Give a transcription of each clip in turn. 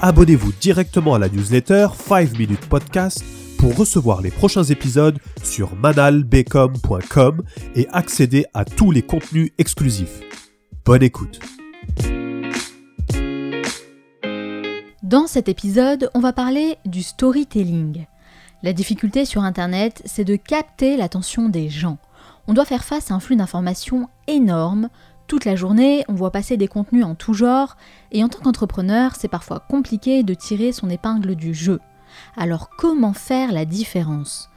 abonnez-vous directement à la newsletter 5 Minutes Podcast pour recevoir les prochains épisodes sur manalbecom.com et accéder à tous les contenus exclusifs. Bonne écoute. Dans cet épisode, on va parler du storytelling. La difficulté sur Internet, c'est de capter l'attention des gens. On doit faire face à un flux d'informations énorme, toute la journée, on voit passer des contenus en tout genre, et en tant qu'entrepreneur, c'est parfois compliqué de tirer son épingle du jeu. Alors comment faire la différence?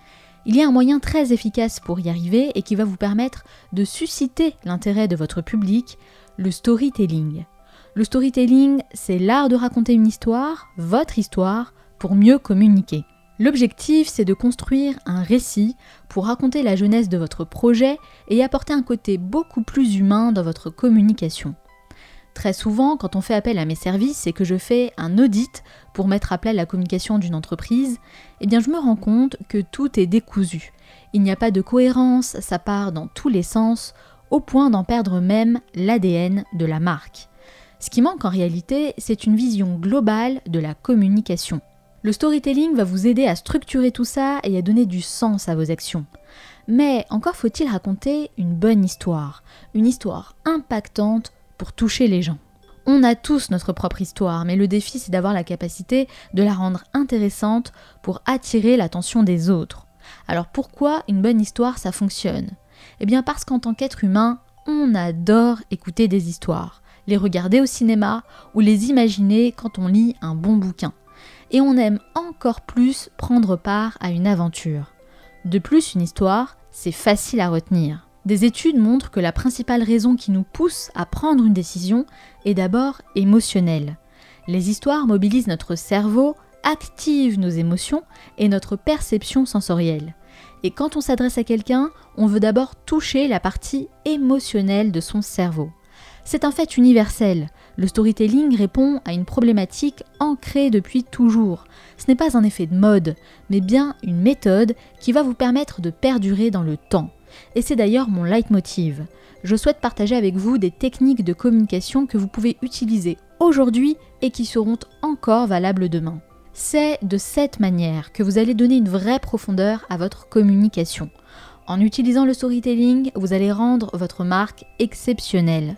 Il y a un moyen très efficace pour y arriver et qui va vous permettre de susciter l'intérêt de votre public, le storytelling. Le storytelling, c'est l'art de raconter une histoire, votre histoire, pour mieux communiquer. L'objectif, c'est de construire un récit pour raconter la jeunesse de votre projet et apporter un côté beaucoup plus humain dans votre communication. Très souvent, quand on fait appel à mes services et que je fais un audit pour mettre à plat la communication d'une entreprise, eh bien je me rends compte que tout est décousu. Il n'y a pas de cohérence, ça part dans tous les sens, au point d'en perdre même l'ADN de la marque. Ce qui manque en réalité, c'est une vision globale de la communication. Le storytelling va vous aider à structurer tout ça et à donner du sens à vos actions. Mais encore faut-il raconter une bonne histoire, une histoire impactante pour toucher les gens. On a tous notre propre histoire, mais le défi c'est d'avoir la capacité de la rendre intéressante pour attirer l'attention des autres. Alors pourquoi une bonne histoire ça fonctionne? Eh bien parce qu'en tant qu'être humain, on adore écouter des histoires, les regarder au cinéma ou les imaginer quand on lit un bon bouquin et on aime encore plus prendre part à une aventure. De plus, une histoire, c'est facile à retenir. Des études montrent que la principale raison qui nous pousse à prendre une décision est d'abord émotionnelle. Les histoires mobilisent notre cerveau, activent nos émotions et notre perception sensorielle. Et quand on s'adresse à quelqu'un, on veut d'abord toucher la partie émotionnelle de son cerveau. C'est un fait universel. Le storytelling répond à une problématique ancrée depuis toujours. Ce n'est pas un effet de mode, mais bien une méthode qui va vous permettre de perdurer dans le temps. Et c'est d'ailleurs mon leitmotiv. Je souhaite partager avec vous des techniques de communication que vous pouvez utiliser aujourd'hui et qui seront encore valables demain. C'est de cette manière que vous allez donner une vraie profondeur à votre communication. En utilisant le storytelling, vous allez rendre votre marque exceptionnelle.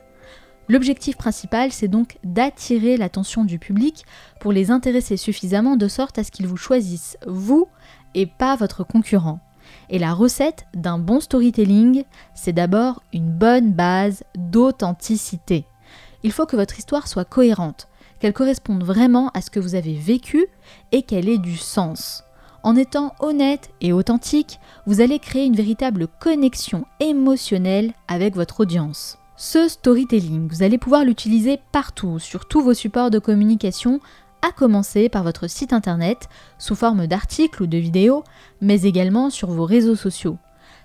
L'objectif principal, c'est donc d'attirer l'attention du public pour les intéresser suffisamment de sorte à ce qu'ils vous choisissent, vous, et pas votre concurrent. Et la recette d'un bon storytelling, c'est d'abord une bonne base d'authenticité. Il faut que votre histoire soit cohérente, qu'elle corresponde vraiment à ce que vous avez vécu et qu'elle ait du sens. En étant honnête et authentique, vous allez créer une véritable connexion émotionnelle avec votre audience. Ce storytelling, vous allez pouvoir l'utiliser partout, sur tous vos supports de communication, à commencer par votre site internet, sous forme d'articles ou de vidéos, mais également sur vos réseaux sociaux.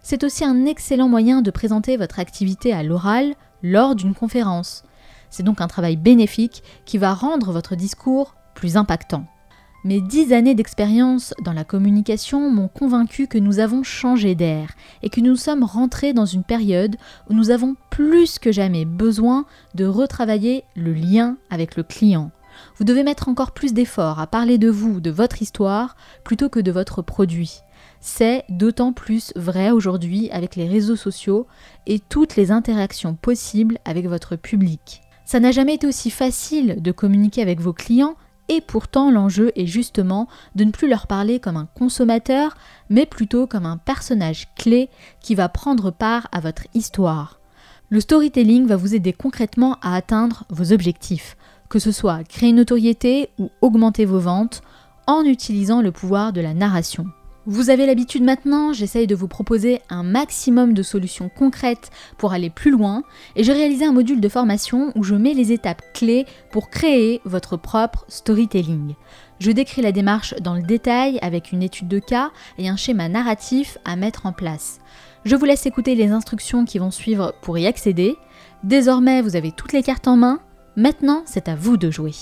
C'est aussi un excellent moyen de présenter votre activité à l'oral lors d'une conférence. C'est donc un travail bénéfique qui va rendre votre discours plus impactant. Mes dix années d'expérience dans la communication m'ont convaincu que nous avons changé d'air et que nous sommes rentrés dans une période où nous avons plus que jamais besoin de retravailler le lien avec le client. Vous devez mettre encore plus d'efforts à parler de vous, de votre histoire, plutôt que de votre produit. C'est d'autant plus vrai aujourd'hui avec les réseaux sociaux et toutes les interactions possibles avec votre public. Ça n'a jamais été aussi facile de communiquer avec vos clients et pourtant, l'enjeu est justement de ne plus leur parler comme un consommateur, mais plutôt comme un personnage clé qui va prendre part à votre histoire. Le storytelling va vous aider concrètement à atteindre vos objectifs, que ce soit créer une notoriété ou augmenter vos ventes, en utilisant le pouvoir de la narration. Vous avez l'habitude maintenant, j'essaye de vous proposer un maximum de solutions concrètes pour aller plus loin et j'ai réalisé un module de formation où je mets les étapes clés pour créer votre propre storytelling. Je décris la démarche dans le détail avec une étude de cas et un schéma narratif à mettre en place. Je vous laisse écouter les instructions qui vont suivre pour y accéder. Désormais, vous avez toutes les cartes en main. Maintenant, c'est à vous de jouer.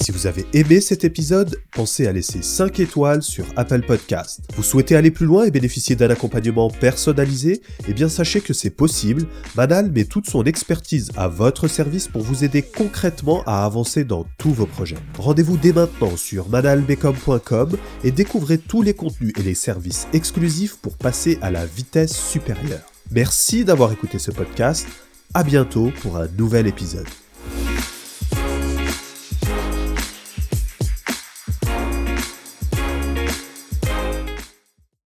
Si vous avez aimé cet épisode, pensez à laisser 5 étoiles sur Apple Podcast. Vous souhaitez aller plus loin et bénéficier d'un accompagnement personnalisé? Eh bien sachez que c'est possible. Manal met toute son expertise à votre service pour vous aider concrètement à avancer dans tous vos projets. Rendez-vous dès maintenant sur manalbecom.com et découvrez tous les contenus et les services exclusifs pour passer à la vitesse supérieure. Merci d'avoir écouté ce podcast. À bientôt pour un nouvel épisode.